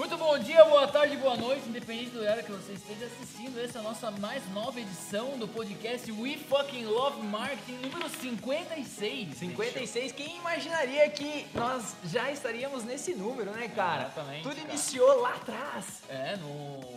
Muito bom dia, boa tarde, boa noite, independente do horário que você esteja assistindo. Essa é a nossa mais nova edição do podcast We Fucking Love Marketing número 56. 56, quem imaginaria que nós já estaríamos nesse número, né, cara? Exatamente, Tudo cara. iniciou lá atrás. É, no, no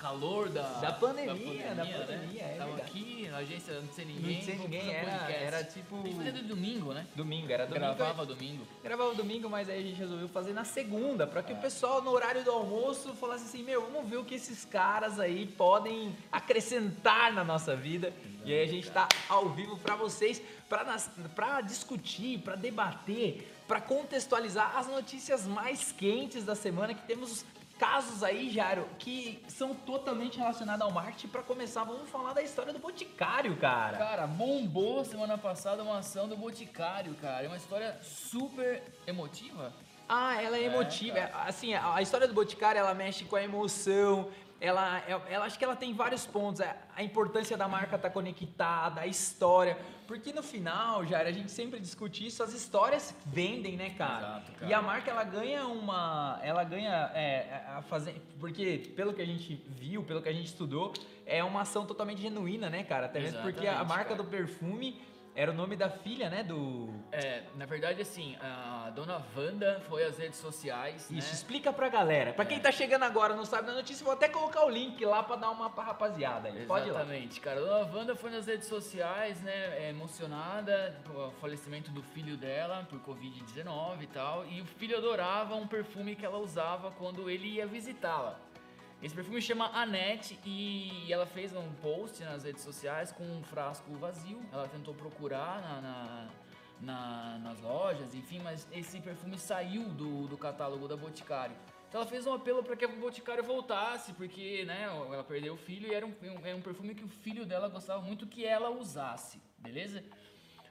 calor da, Da pandemia, da pandemia, né? é Tava aqui na agência Não Sei Ninguém. Não sei ninguém, fazer era, podcast. era tipo. Gente fazia de domingo, né? Domingo, era domingo. Gravava domingo. Gravava domingo, mas aí a gente resolveu fazer na segunda, pra que o pessoal no horário do almoço falasse assim, meu, vamos ver o que esses caras aí podem acrescentar na nossa vida. E aí a gente tá ao vivo pra vocês, pra, nas- pra discutir, pra debater, pra contextualizar as notícias mais quentes da semana que temos casos aí, Jairo, que são totalmente relacionados ao marketing. Pra começar, vamos falar da história do Boticário, cara. Cara, bombou semana passada uma ação do Boticário, cara. É uma história super emotiva. Ah, ela é emotiva. cara. assim, a história do Boticário, ela mexe com a emoção. Ela, ela, ela- acho que ela tem vários pontos. A, a importância da marca estar conectada, a história. Porque no final, Jair, a gente sempre discute isso. As histórias vendem, né, cara? Exato, cara. E a marca, ela ganha uma... Ela ganha é, a fazer... Porque, pelo que a gente viu, pelo que a gente estudou, é uma ação totalmente genuína, né, cara? Até mesmo porque a marca cara. do perfume era o nome da filha, né, do... É, na verdade, assim, a dona Wanda foi às redes sociais, Isso, né? explica pra galera. Pra quem É. tá chegando agora e não sabe da notícia, vou até colocar o link lá pra dar uma pra rapaziada aí. Pode ir lá. Exatamente, cara. A dona Wanda foi nas redes sociais, né, é, emocionada com o falecimento do filho dela por Covid-19 e tal. E o filho adorava um perfume que ela usava quando ele ia visitá-la. Esse perfume chama Anette e ela fez um post nas redes sociais com um frasco vazio. Ela tentou procurar na, na- na- nas lojas, enfim, mas esse perfume saiu do, do catálogo da Boticário. Então ela fez um apelo para que a Boticário voltasse, porque né, ela perdeu o filho e era um, era um perfume que o filho dela gostava muito que ela usasse, beleza?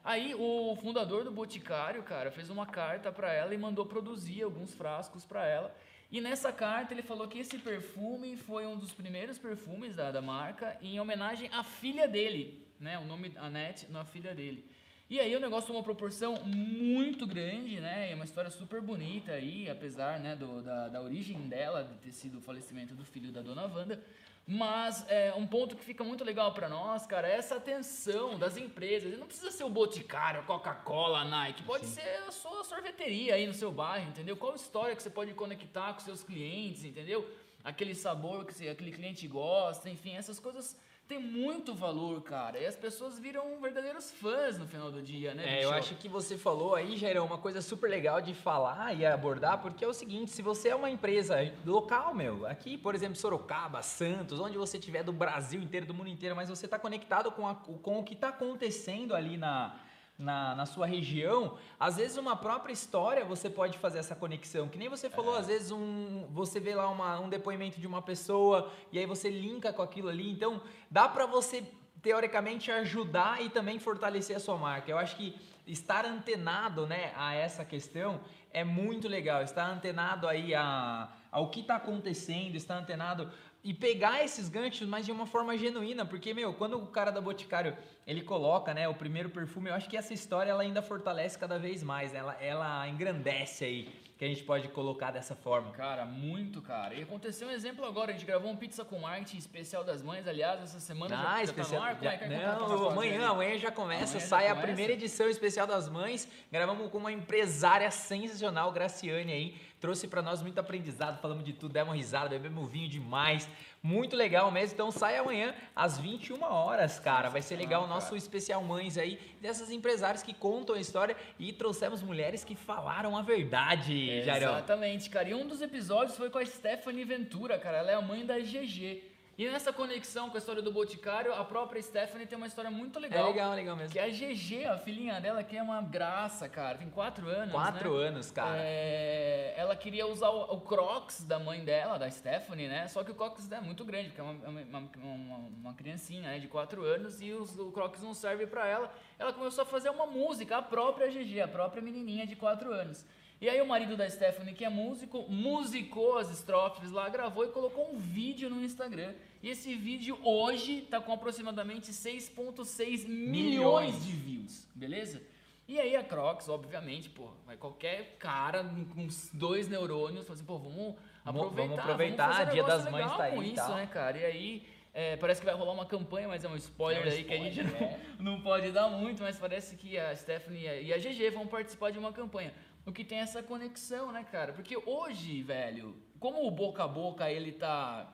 Aí o fundador do Boticário, cara, fez uma carta para ela e mandou produzir alguns frascos para ela. E nessa carta ele falou que esse perfume foi um dos primeiros perfumes da, da marca em homenagem à filha dele, né? O nome Annette na filha dele. E aí o negócio tomou uma proporção muito grande, né? É uma história super bonita aí, apesar né, do- da, da origem dela, de ter sido o falecimento do filho da dona Wanda. Mas é, um ponto que fica muito legal pra nós, cara, é essa atenção das empresas. Não precisa ser o Boticário, Coca-Cola, Nike. Pode ser a sua sorveteria aí no seu bairro, entendeu? Qual história que você pode conectar com seus clientes, entendeu? Aquele sabor que você- aquele cliente gosta, enfim, essas coisas têm muito valor, cara. E as pessoas viram verdadeiros fãs no final do dia, né? É, eu bicho? acho que você falou aí, Jairão, uma coisa super legal de falar e abordar, porque é o seguinte, se você é uma empresa local, meu, aqui, por exemplo, Sorocaba, Santos, onde você estiver do Brasil inteiro, do mundo inteiro, mas você está conectado com, a- com o que está acontecendo ali na, na, na sua região, às vezes uma própria história você pode fazer essa conexão. Que nem você falou, às vezes um, você vê lá uma- um depoimento de uma pessoa e aí você linka com aquilo ali. Então, dá para você teoricamente ajudar e também fortalecer a sua marca. Eu acho que estar antenado, né, a essa questão é muito legal. Estar antenado aí a, ao que está acontecendo, estar antenado e pegar esses ganchos, mas de uma forma genuína, porque meu, quando o cara da Boticário ele coloca, né, o primeiro perfume, eu acho que essa história ela ainda fortalece cada vez mais, né? ela, ela engrandece aí, que a gente pode colocar dessa forma. Cara, muito, cara. E aconteceu um exemplo agora, a gente gravou um Pizza com Marketing especial das mães, aliás, essa semana já- Ah, já, especial. tá no ar? É é? já- é tá não, fase amanhã, aí? amanhã já começa, Amanhã já sai a começa? primeira edição especial das mães. Gravamos com uma empresária sensacional, Graciane aí. Trouxe pra nós muito aprendizado, falamos de tudo, demos risada, bebemos vinho demais. Muito legal mesmo. Então sai amanhã às 21 horas, cara. Vai ser legal o nosso especial mães aí, dessas empresárias que contam a história e trouxemos mulheres que falaram a verdade, Jairão. Exatamente, cara. E um dos episódios foi com a Stephanie Ventura, cara. Ela é a mãe da GG. E nessa conexão com a história do Boticário, a própria Stephanie tem uma história muito É legal. legal, legal mesmo. Que é a GG, a filhinha dela, que é uma graça, cara. Tem quatro anos. Quatro né? anos, cara. É, ela queria usar o, o Crocs da mãe dela, da Stephanie, né? Só que o Crocs é muito grande, porque é uma, uma, uma, uma criancinha né, de 4 anos e os- o Crocs não serve pra ela. Ela começou a fazer uma música, a própria GG, a própria menininha de 4 anos. E aí o marido da Stephanie, que é músico, musicou as estrofes lá, gravou e colocou um vídeo no Instagram. E esse vídeo hoje tá com aproximadamente 6.6 milhões de views, beleza? E aí a Crocs, obviamente, pô, vai qualquer cara com dois neurônios, fala assim, pô, vamos aproveitar, vamos aproveitar, vamos um Dia das Mães tá aí com e isso, tal. né, cara? E aí, é, parece que vai rolar uma campanha, mas é um spoiler É um aí que a gente spoiler, não, é. não pode dar muito, mas parece que a Stephanie e a GG vão participar de uma campanha. O que tem essa conexão, né, cara? Porque hoje, velho, como o boca a boca ele tá.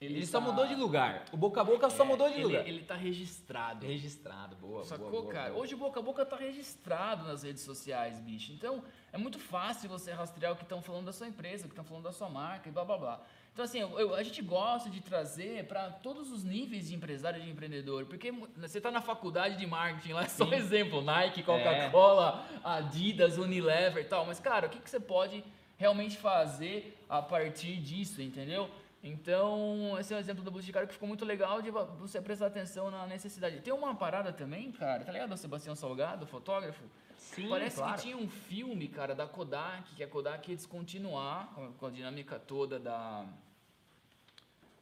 Ele, só tá- mudou de lugar. O boca a boca só é, mudou de ele, lugar. Ele tá registrado. Registrado, boa, Sacou, boa, boa, cara? boa. Hoje o boca a boca tá registrado nas redes sociais, bicho. Então é muito fácil você rastrear o que estão falando da sua empresa, o que estão falando da sua marca e blá blá blá. Então, assim, eu- eu- a gente gosta de trazer para todos os níveis de empresário e de empreendedor. Porque você tá na faculdade de marketing lá, é só Sim. exemplo: Nike, Coca-Cola, Adidas, Unilever e tal. Mas, cara, o que, que você pode realmente fazer a partir disso, entendeu? Então, esse é um exemplo do Boticário que ficou muito legal de vo- você prestar atenção na necessidade. Tem uma parada também, cara, tá ligado? O Sebastião Salgado, fotógrafo. Sim, Parece claro. que tinha um filme, cara, da Kodak, que a Kodak ia descontinuar com a- dinâmica toda da,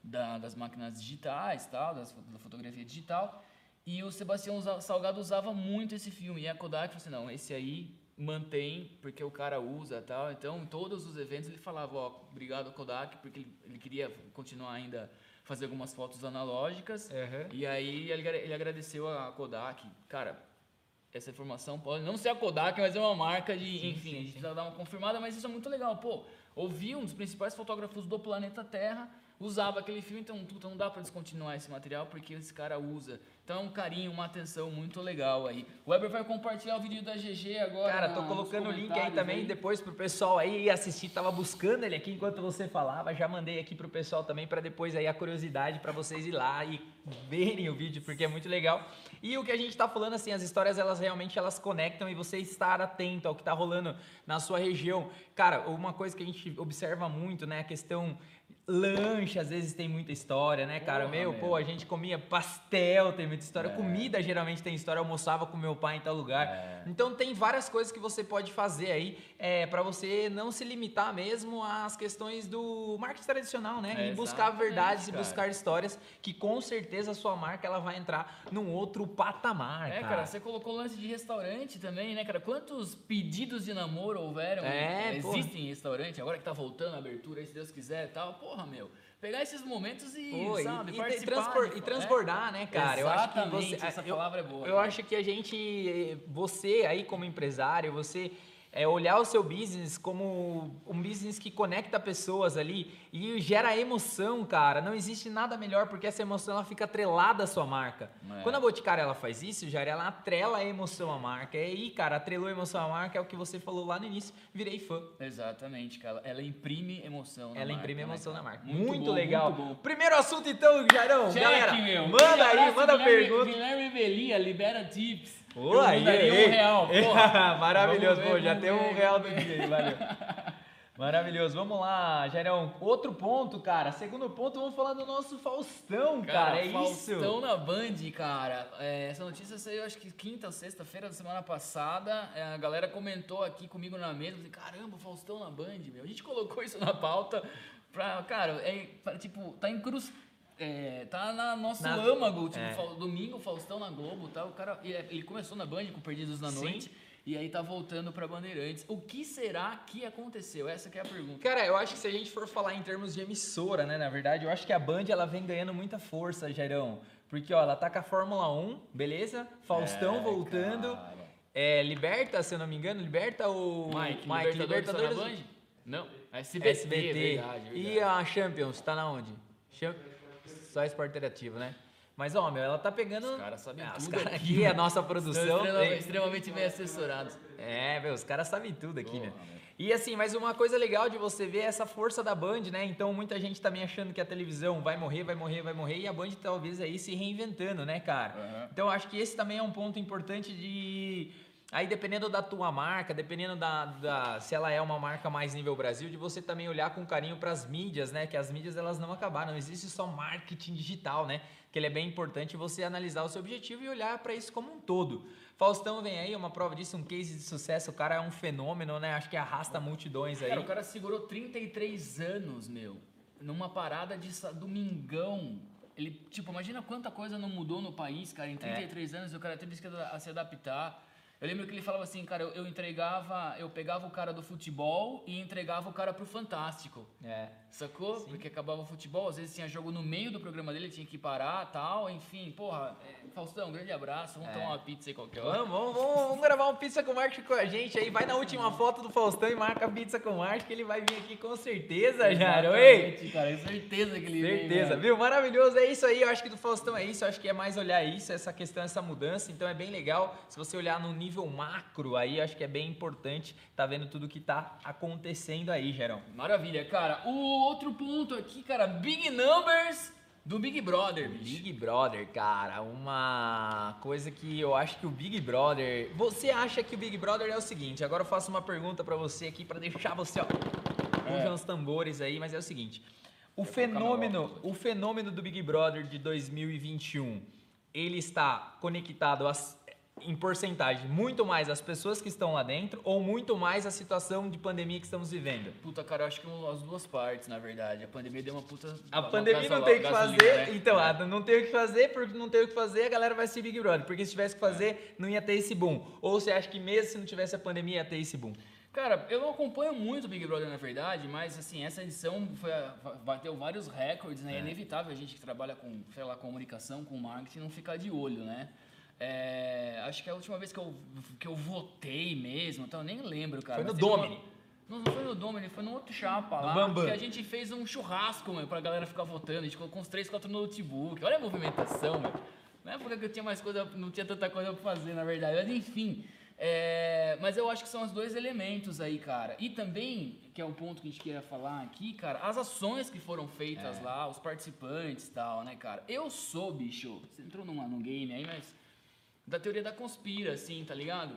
da- das máquinas digitais, tal, das, da fotografia digital. E o Sebastião Salgado usava muito esse filme. E a Kodak falou assim, não, esse aí mantém, porque o cara usa tal. Então, em todos os eventos ele falava, ó, obrigado Kodak, porque ele, ele queria continuar ainda fazer algumas fotos analógicas. Aham. E aí ele, ele agradeceu a Kodak. Cara, essa informação pode não ser a Kodak, mas é uma marca de. Sim, enfim, sim, a gente sim. precisa dar uma confirmada, mas isso é muito legal. Pô, ouvi um dos principais fotógrafos do planeta Terra usava aquele filme, então puta, não dá pra descontinuar esse material porque esse cara usa. Então é um carinho, uma atenção muito legal aí. O Weber vai compartilhar o vídeo da GG agora. Cara, tô colocando o link aí também aí. depois pro pessoal aí assistir. Tava buscando ele aqui enquanto você falava. Já mandei aqui pro pessoal também para depois aí a curiosidade para vocês ir lá e verem o vídeo porque é muito legal. E o que a gente tá falando assim, as histórias elas realmente elas conectam e você estar atento ao que tá rolando na sua região. Cara, uma coisa que a gente observa muito, né, a questão lanche às vezes tem muita história, né, cara? Porra, meu, meu. pô, a gente comia pastel, tem muita história. É. Comida geralmente tem história. Eu almoçava com meu pai em tal lugar. É. Então tem várias coisas que você pode fazer aí é, para você não se limitar mesmo às questões do marketing tradicional, né? É, e buscar verdades e buscar histórias que com certeza a sua marca ela vai entrar num outro patamar, É, cara. cara, você colocou lance de restaurante também, né, cara? Quantos pedidos de namoro houveram? É. Existem em restaurante, agora que tá voltando a abertura, aí, se Deus quiser e tal. Porra, meu. Pegar esses momentos e, Pô, e- sabe, e, participar. transpor- de- e transbordar, né, cara? Eu acho que Exatamente, você, essa eu- palavra é boa. Eu cara. acho que a gente, você aí como empresário, você é, olhar o seu business como um business que conecta pessoas ali e gera emoção, cara. Não existe nada melhor porque essa emoção ela fica atrelada à sua marca. É. Quando a Boticária ela faz isso, já ela atrela a emoção à marca. E aí, cara, atrelou a emoção à marca é o que você falou lá no início, virei fã. Exatamente, cara. Ela imprime emoção na Ela marca, imprime né, emoção cara? na marca. Muito Muito, bom, legal. muito. Primeiro assunto então, Jairão. Galera, meu. manda aí, abraço, manda Guilherme- pergunta. Guilherme Belia, libera tips. Ô, Eu aí, um real, porra. Maravilhoso, pô, já tem um real do dia aí, valeu. Maravilhoso, vamos lá, Jairão. Outro ponto, cara. Segundo ponto, vamos falar do nosso Faustão, cara. é Faustão isso. na Band, cara. É, essa notícia saiu acho que quinta ou sexta-feira da semana passada. É, a galera comentou aqui comigo na mesa. Falei, caramba, Faustão na Band, meu. A gente colocou isso na pauta pra, cara, é, pra, tipo, tá incrustado. É, tá na nosso Na- âmago, tipo, é. Domingo, Faustão na Globo, tá? O cara, ele, ele começou na Band com Perdidos na Sim. Noite e aí tá voltando pra Bandeirantes. O que será que aconteceu? Essa que é a pergunta. Cara, eu acho que se a gente for falar em termos de emissora, né, na verdade, eu acho que a Band ela vem ganhando muita força, Jairão. Porque, ó, ela tá com a Fórmula 1, beleza? Faustão É, voltando. É, Liberta, se eu não me engano, Liberta o Mike, Mike Libertadores, tá na Band? Não, SBT, SBT. verdade, E verdade. a Champions, tá na onde? Cham- Só esporte interativo, né? Mas, ó, meu, ela tá pegando. Os caras sabem Ah, os tudo caras aqui, aqui, a mano. nossa produção. extremamente, extremamente bem assessorados. É, meu, os caras sabem tudo aqui, Porra, né? meu. E assim, mas uma coisa legal de você ver é essa força da Band, né? Então muita gente também achando que a televisão vai morrer, vai morrer, vai morrer, e a Band talvez aí se reinventando, né, cara? Aham. Então acho que esse também é um ponto importante de. Aí dependendo da tua marca, dependendo da, da- se ela é uma marca mais nível Brasil, de você também olhar com carinho para as mídias, né? Que as mídias elas não acabaram, não existe só marketing digital, né? Que ele é bem importante você analisar o seu objetivo e olhar para isso como um todo. Faustão vem aí, uma prova disso, um case de sucesso, o cara é um fenômeno, né? Acho que arrasta multidões aí. Cara, o cara segurou 33 anos, meu, numa parada de domingão. Ele, tipo, imagina quanta coisa não mudou no país, cara, em 33 anos e o cara teve que se adaptar. Eu lembro que ele falava assim, cara, eu, eu entregava, eu pegava o cara do futebol e entregava o cara pro Fantástico. É. Sacou? Sim. Porque acabava o futebol, às vezes tinha jogo no meio do programa dele, tinha que parar tal, enfim, porra, é, Faustão, um grande abraço, vamos É. tomar uma pizza aí qualquer hora. Vamos, vamos, vamos, vamos gravar um pizza com Marcos com a gente aí. Vai na última foto do Faustão e marca a pizza com o Marcos, que ele vai vir aqui com certeza. Ei! Exatamente, cara, certeza que ele vem, Certeza, velho. viu? Maravilhoso, é isso aí. Eu acho que do Faustão é isso. Eu acho que é mais olhar isso, essa questão, essa mudança. Então é bem legal. Se você olhar no nível macro aí, acho que é bem importante tá vendo tudo que tá acontecendo aí, Gerão. Maravilha, cara. O outro ponto aqui, cara, Big Numbers do Big Brother, bicho. Big Brother, cara, uma coisa que eu acho que o Big Brother. Você acha que o Big Brother é o seguinte? Agora eu faço uma pergunta pra você aqui pra deixar você, ó, puxa os tambores aí, mas é o seguinte. O fenômeno, o fenômeno do Big Brother de 2021, ele está conectado às- em porcentagem muito mais às pessoas que estão lá dentro ou muito mais à situação de pandemia que estamos vivendo? Puta, cara, eu acho que as duas partes, na verdade. A pandemia deu uma puta. A uma pandemia não tem o que gasolina, fazer, né? então, É. não tem o que fazer, porque não tem o que fazer, a galera vai assistir Big Brother. Porque se tivesse que fazer, não ia ter esse boom. Ou você acha que mesmo se não tivesse a pandemia, ia ter esse boom? Cara, eu não acompanho muito o Big Brother, na verdade, mas assim, essa edição foi a- bateu vários recordes, né? É. inevitável a gente que trabalha com, sei lá, comunicação, com marketing, não ficar de olho, né? É, acho que a última vez que eu, que eu votei mesmo, então eu nem lembro, cara. Foi no Domini. Não, não foi no Domini, foi no outro chapa No lá. Bambam. Que a gente fez um churrasco, meu, pra galera ficar votando. A gente colocou uns 3, 4 notebook. Olha a movimentação, meu. Na época que eu tinha mais coisa, não tinha tanta coisa pra fazer, na verdade. Mas enfim. é, mas eu acho que são os dois elementos aí, cara. E também, que é um ponto que a gente queria falar aqui, cara, as ações que foram feitas É. lá, os participantes e tal, né, cara? Eu sou, bicho, você entrou numa, num game aí, mas da teoria da conspira, assim, tá ligado?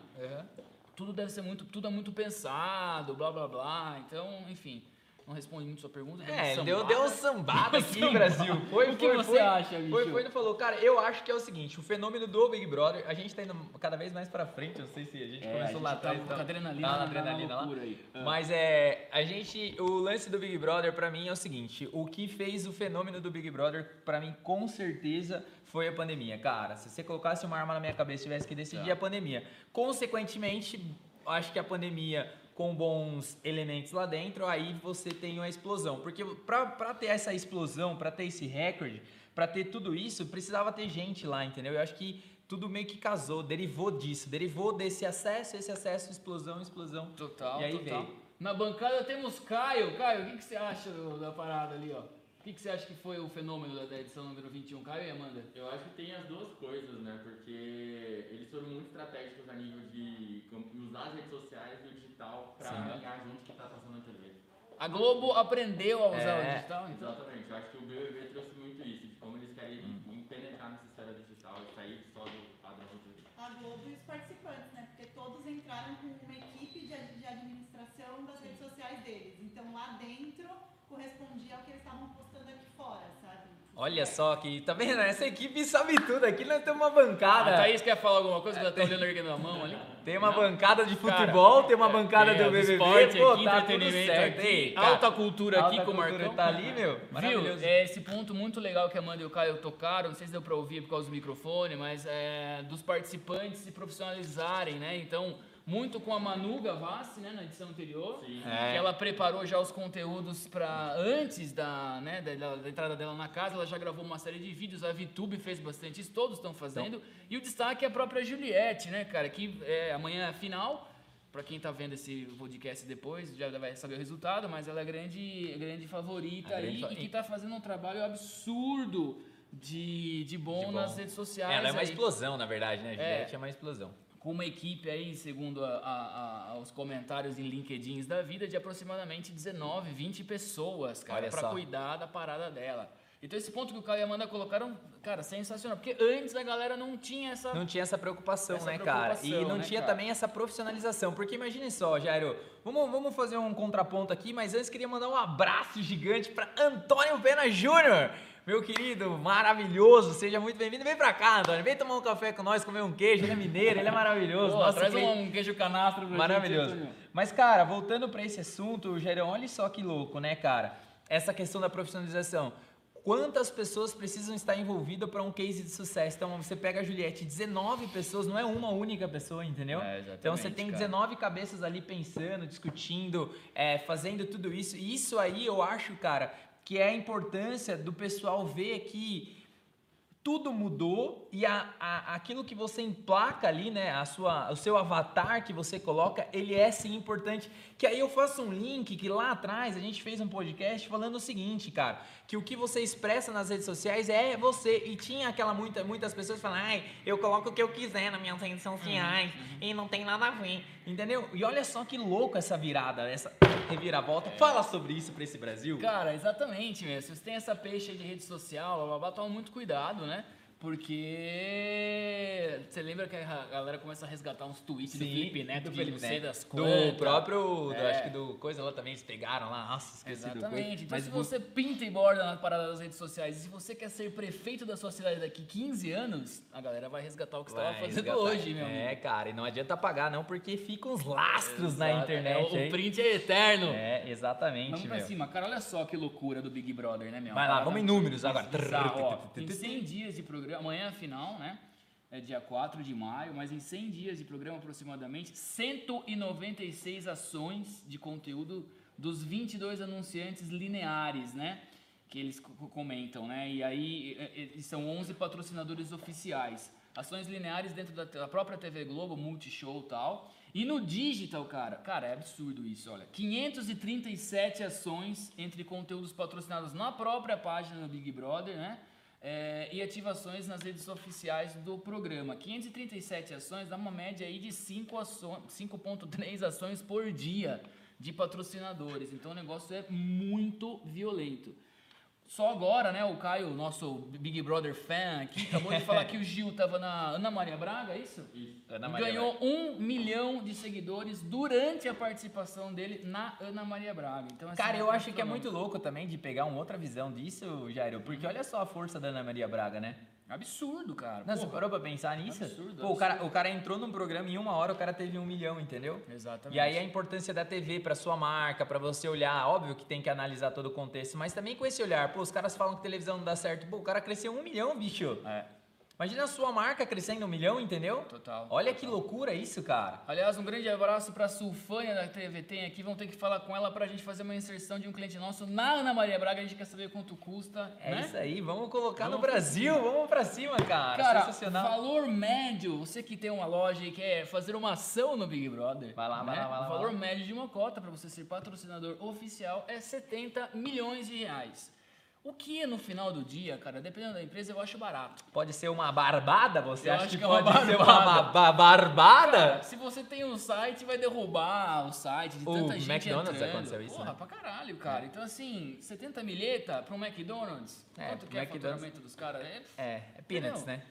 tudo deve ser muito, tudo é muito pensado, blá blá blá. Então, enfim, não responde muito sua pergunta. deu É, deu, deu um sambada aqui, Sambada. Brasil. Foi, O que foi, você foi, acha, bicho? Foi, foi, ele falou, cara, eu acho que é o seguinte, o fenômeno do Big Brother, a gente tá indo cada vez mais pra frente, eu não sei se a gente É, começou a lá gente tá atrás. com adrenalina tá na- na na adrenalina lá. aí. Ah. Mas é, a gente, o lance do Big Brother pra mim é o seguinte, o que fez o fenômeno do Big Brother pra mim com certeza foi a pandemia, cara. Se você colocasse uma arma na minha cabeça e tivesse que decidir Tá. a pandemia, consequentemente, acho que a pandemia com bons elementos lá dentro, aí você tem uma explosão. Porque pra ter essa explosão, pra ter esse recorde, pra ter tudo isso, precisava ter gente lá, entendeu? Eu acho que tudo meio que casou, derivou disso, derivou desse acesso, esse acesso, explosão, explosão. Total, E aí total. veio. Na bancada temos Caio. Caio, o que, que você acha da parada ali, ó? O que, que você acha que foi o fenômeno da, edição número 21? Caio e Amanda? Eu acho que tem as duas coisas, né? Porque eles foram muito estratégicos a nível de usar as redes sociais e o digital pra Sim. alinhar junto o que tá passando na TV. A Globo aprendeu a usar É. o digital, então? Exatamente, eu acho que o BBB trouxe muito isso, de como eles querem Hum. penetrar nessa esfera digital e sair só do padrão TV. a Globo e os participantes, né? Porque todos entraram com uma equipe de, de administração das redes sociais deles. Então lá dentro correspondia ao que eles estavam postando fora, sabe? Olha só que, tá vendo? Essa equipe sabe tudo. Aqui nós temos uma A bancada. Thaís quer falar alguma coisa? Ela tá olhando erguendo a mão ali? Tem uma Não? bancada de Cara, futebol, tem uma bancada É, do BBB. esporte pô, aqui, tá tudo entretenimento certo. aqui, cara, alta cultura aqui alta com o cultura Marcão. Tá ali, meu. Viu? É esse ponto muito legal que a Amanda e o Caio tocaram, não sei se deu pra ouvir por causa do microfone, mas é dos participantes se profissionalizarem, né? Então, muito com a Manu Gavassi, né, na edição anterior, Sim. É. que ela preparou já os conteúdos para antes da, né, da, da entrada dela na casa, ela já gravou uma série de vídeos, a VTube fez bastante isso, todos estão fazendo. E o destaque é a própria Juliette, né, cara, que é, amanhã é a final. Pra quem tá vendo esse podcast depois, já vai saber o resultado, mas ela é grande, grande favorita A aí grande e que tá fazendo um trabalho absurdo de, de, bom, De bom. nas redes sociais. Ela é uma aí explosão, na verdade, né? Juliette é uma explosão. Com uma equipe aí, segundo a- a- a- os comentários em LinkedIn da vida, de aproximadamente 19, 20 pessoas, cara, só. cuidar da parada dela. Então esse ponto que o Caio e a Amanda colocaram, cara, sensacional. Porque antes a galera não tinha essa... Não tinha essa preocupação, Essa né, cara? E preocupação, não né, tinha cara? também essa profissionalização. Porque imagine só, Jairo, vamos, vamos fazer um contraponto aqui, mas antes queria mandar um abraço gigante pra Antônio Pena Júnior. Meu querido, maravilhoso, seja muito bem-vindo. Vem pra cá, Antônio, vem tomar um café com nós, comer um queijo. Ele é mineiro, ele é maravilhoso. Pô, Nossa, traz que- um queijo canastro pra Maravilhoso. gente. Mas, cara, voltando pra esse assunto, Jairão, olha só que louco, né, cara? Essa questão da profissionalização. quantas pessoas precisam estar envolvidas para um case de sucesso. Então você pega a Juliette, 19 pessoas, não é uma única pessoa, entendeu? É, então você tem cara. 19 cabeças ali pensando, discutindo, é, fazendo tudo isso. E isso aí eu acho, cara, que é a importância do pessoal ver que tudo mudou e a, a- aquilo que você emplaca ali, né, a sua, o seu avatar que você coloca, ele é sim importante. Que aí eu faço um link que lá atrás a gente fez um podcast falando o seguinte, cara, que o que você expressa nas redes sociais é você. E tinha aquela muita, muitas pessoas falando, ai, eu coloco o que eu quiser nas minhas redes sociais e não tem nada a ver, entendeu? E olha só que louco essa virada, essa reviravolta. Fala sobre isso pra esse Brasil. Cara, exatamente, meu. Se você tem essa peixe aí de rede social, blá, blá, blá, toma muito cuidado, né? hè? Porque você lembra que a galera começa a resgatar uns tweets do Felipe Neto de não sei das do próprio, do- É. acho que do coisa lá também, eles pegaram lá, nossa, esqueci do coisa. Exatamente. Então, Mas se do- você pinta e borda na parada das redes sociais, e se você quer ser prefeito da sua cidade daqui 15 anos, a galera vai resgatar o que você estava fazendo resgatar. hoje, meu É, amigo. cara, e não adianta apagar não, porque ficam os lastros na Exato. internet É, o print é eterno. É, exatamente, Vamos pra meu. cima, cara, olha só que loucura do Big Brother, né, meu? Vai lá, vamos em números agora. bizarra, ó. Em 100 dias de programa, amanhã é final, né? É dia 4 de maio, mas em 100 dias de programa aproximadamente, 196 ações de conteúdo dos 22 anunciantes lineares, né? Que eles co- comentam, né? E aí é, é, são 11 patrocinadores oficiais. Ações lineares dentro da, da própria TV Globo, Multishow e tal. E no digital, cara, cara, é absurdo isso, olha. 537 ações entre conteúdos patrocinados na própria página do Big Brother, né? É, e ativações nas redes oficiais do programa. 537 ações dá uma média aí de 5 aço- 5.3 ações por dia de patrocinadores. Então o negócio é muito violento. Só agora, né, o Caio, nosso Big Brother fan aqui, acabou de falar que o Gil tava na Ana Maria Braga, é isso? Ana E Maria ganhou um milhão de seguidores durante a participação dele na Ana Maria Braga. Então, assim, Cara, eu acho que é muito louco também de pegar uma outra visão disso, Jairo, porque olha só a força da Ana Maria Braga, né? Absurdo, cara. Não, você parou pra pensar nisso? Absurdo, Pô, O, cara, o cara entrou num programa e em uma hora o cara teve um milhão, entendeu? Exatamente. E aí a importância da TV pra sua marca, pra você olhar, óbvio que tem que analisar todo o contexto, mas também com esse olhar, pô, os caras falam que televisão não dá certo, pô, o cara cresceu um milhão, bicho. É, Imagina a sua marca crescendo um milhão, entendeu? total. Olha que loucura isso, cara. Aliás, um grande abraço pra Sulfânia da TV Tem aqui. Vamos ter que falar com ela pra gente fazer uma inserção de um cliente nosso na Ana Maria Braga. A gente quer saber quanto custa. É né? isso aí, vamos colocar Vamos no Brasil, vamos pra cima, cara. Cara, Sensacional. valor médio, você que tem uma loja e quer fazer uma ação no Big Brother. Vai lá, vai né? lá, vai lá, O vai valor lá. médio de uma cota para você ser patrocinador oficial é 70 milhões de reais. O que no final do dia, cara, dependendo da empresa, eu acho barato. Pode ser uma barbada? Você Eu acha que, que é pode ser uma barbada. ba- barbada? Cara, se você tem um site, vai derrubar o site de O tanta gente McDonald's entrando. aconteceu isso, Porra, né? pra caralho, cara. Então, assim, 70 milheta pra um McDonald's. É, quanto que é o faturamento dos caras? É É, é peanuts, Entendeu? né?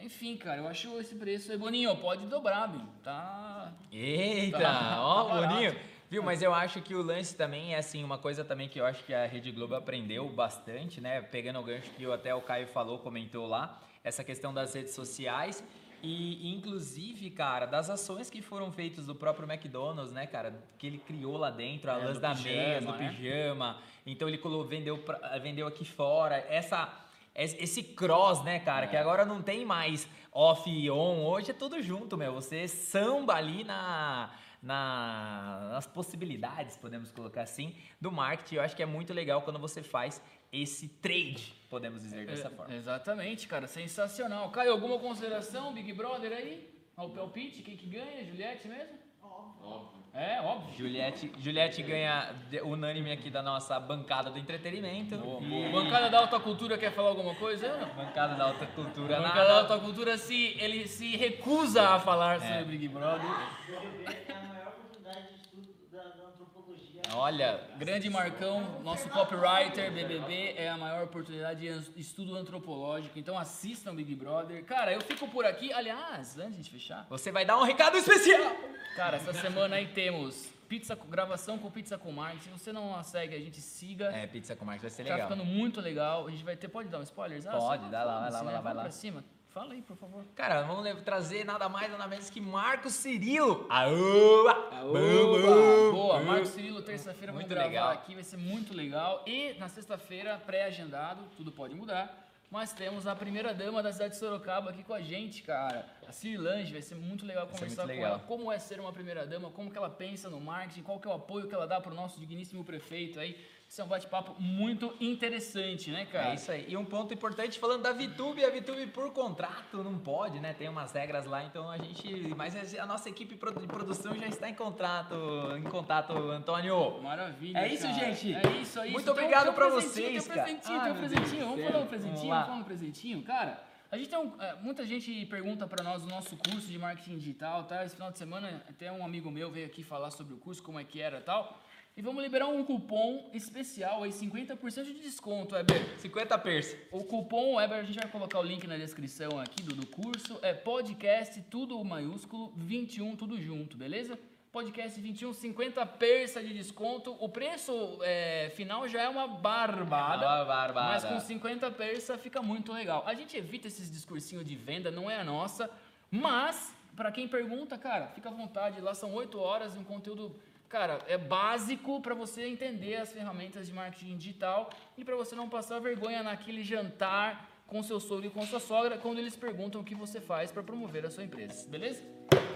Enfim, cara, eu acho esse preço. Boninho, pode dobrar, Binho. Tá. Eita, Tá- ó, tá. Boninho. Viu, mas eu acho que o lance também é assim, uma coisa também que eu acho que a Rede Globo aprendeu bastante, né? Pegando o gancho que até o Caio falou, comentou lá, essa questão das redes sociais e inclusive, cara, das ações que foram feitas do próprio McDonald's, né, cara, que ele criou lá dentro, a É, lance da pijama, mesa, do né? pijama. Então ele colocou, vendeu, vendeu aqui fora. Essa es- esse cross, né, cara, É. que agora não tem mais off e on, hoje é tudo junto, meu. Você samba ali na, na- nas possibilidades, podemos colocar assim, do marketing. Eu acho que é muito legal quando você faz esse trade, podemos dizer dessa É, forma. Exatamente, cara. Sensacional. Caio, alguma consideração, Big Brother aí? Ao palpite, quem que ganha? Juliette mesmo? Óbvio. É, óbvio. Juliette, Juliette ganha unânime aqui da nossa bancada do entretenimento. E- Bancada da Alta Cultura quer falar alguma coisa? Não. Bancada da alta cultura. Bancada da. Alta Cultura se, ele se recusa a falar sobre Big Brother. BBB é a maior oportunidade de estudo da, da antropologia. Olha, Grande Marcão, nosso copywriter, BBB, é a maior oportunidade de estudo antropológico. Então assistam Big Brother. Cara, eu fico por aqui. Aliás, antes de fechar, você vai dar um recado especial. cara, essa semana aí temos pizza, gravação com Pizza com Mark. Se você não a segue, a gente siga. É, pizza com Marcos vai ser Tá legal. ficando muito legal. A gente vai ter. Pode dar um spoiler? Pode, dá lá, vai lá, vai lá, vai lá. Pra cima. Fala aí, por favor. Cara, vamos trazer nada mais nada menos que Marcos Cirilo. Aoba! Oba! Boa, Marcos Cirilo, terça-feira vamos Muito gravar legal. aqui, vai ser muito legal. E na sexta-feira, pré-agendado, tudo pode mudar. Mas temos a primeira dama da cidade de Sorocaba aqui com a gente, cara. A Cirlange, vai ser muito legal ser conversar muito com legal. ela. Como é ser uma primeira dama, como que ela pensa no marketing, qual que é o apoio que ela dá pro nosso digníssimo prefeito aí. Isso é um bate-papo muito interessante, né, cara? É isso aí. E um ponto importante falando da VTube, a VTube por contrato não pode, né? Tem umas regras lá, então a gente. Mas a nossa equipe de produção já está em contrato, em contato, Antônio. Maravilha. É isso, cara. gente. É isso, é isso. Muito um- obrigado um presentinho, vocês, Tem um presentinho, Ai, tem um presentinho. Vamos falar um presentinho, Vamos falar um presentinho, cara. A gente tem um, é, muita gente pergunta pra nós o nosso curso de marketing digital, tá? Esse final de semana até um amigo meu veio aqui falar sobre o curso, como é que era, e tal. E vamos liberar um cupom especial aí, 50% de desconto, Weber. 50 persa. O cupom Weber, a gente vai colocar o link na descrição aqui do, do curso. É podcast, tudo maiúsculo, 21, tudo junto, beleza? Podcast 21, 50 persa de desconto. O preço é, final já é uma barbada. Uma barbada. Mas com 50 persa fica muito legal. A gente evita esses discursinhos de venda, não é a nossa. Mas, pra quem pergunta, cara, fica à vontade. Lá são 8 horas de um conteúdo, cara, é básico pra você entender as ferramentas de marketing digital e pra você não passar vergonha naquele jantar com seu sogro e com sua sogra quando eles perguntam o que você faz pra promover a sua empresa. Beleza?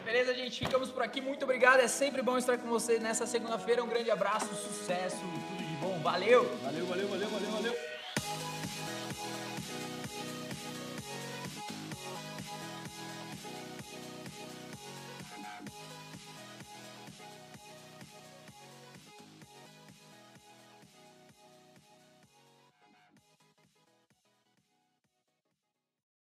Beleza, gente? Ficamos por aqui. Muito obrigado. É sempre bom estar com vocês nessa segunda-feira. Um grande abraço, sucesso e tudo de bom. Valeu! Valeu, valeu, valeu, valeu, valeu.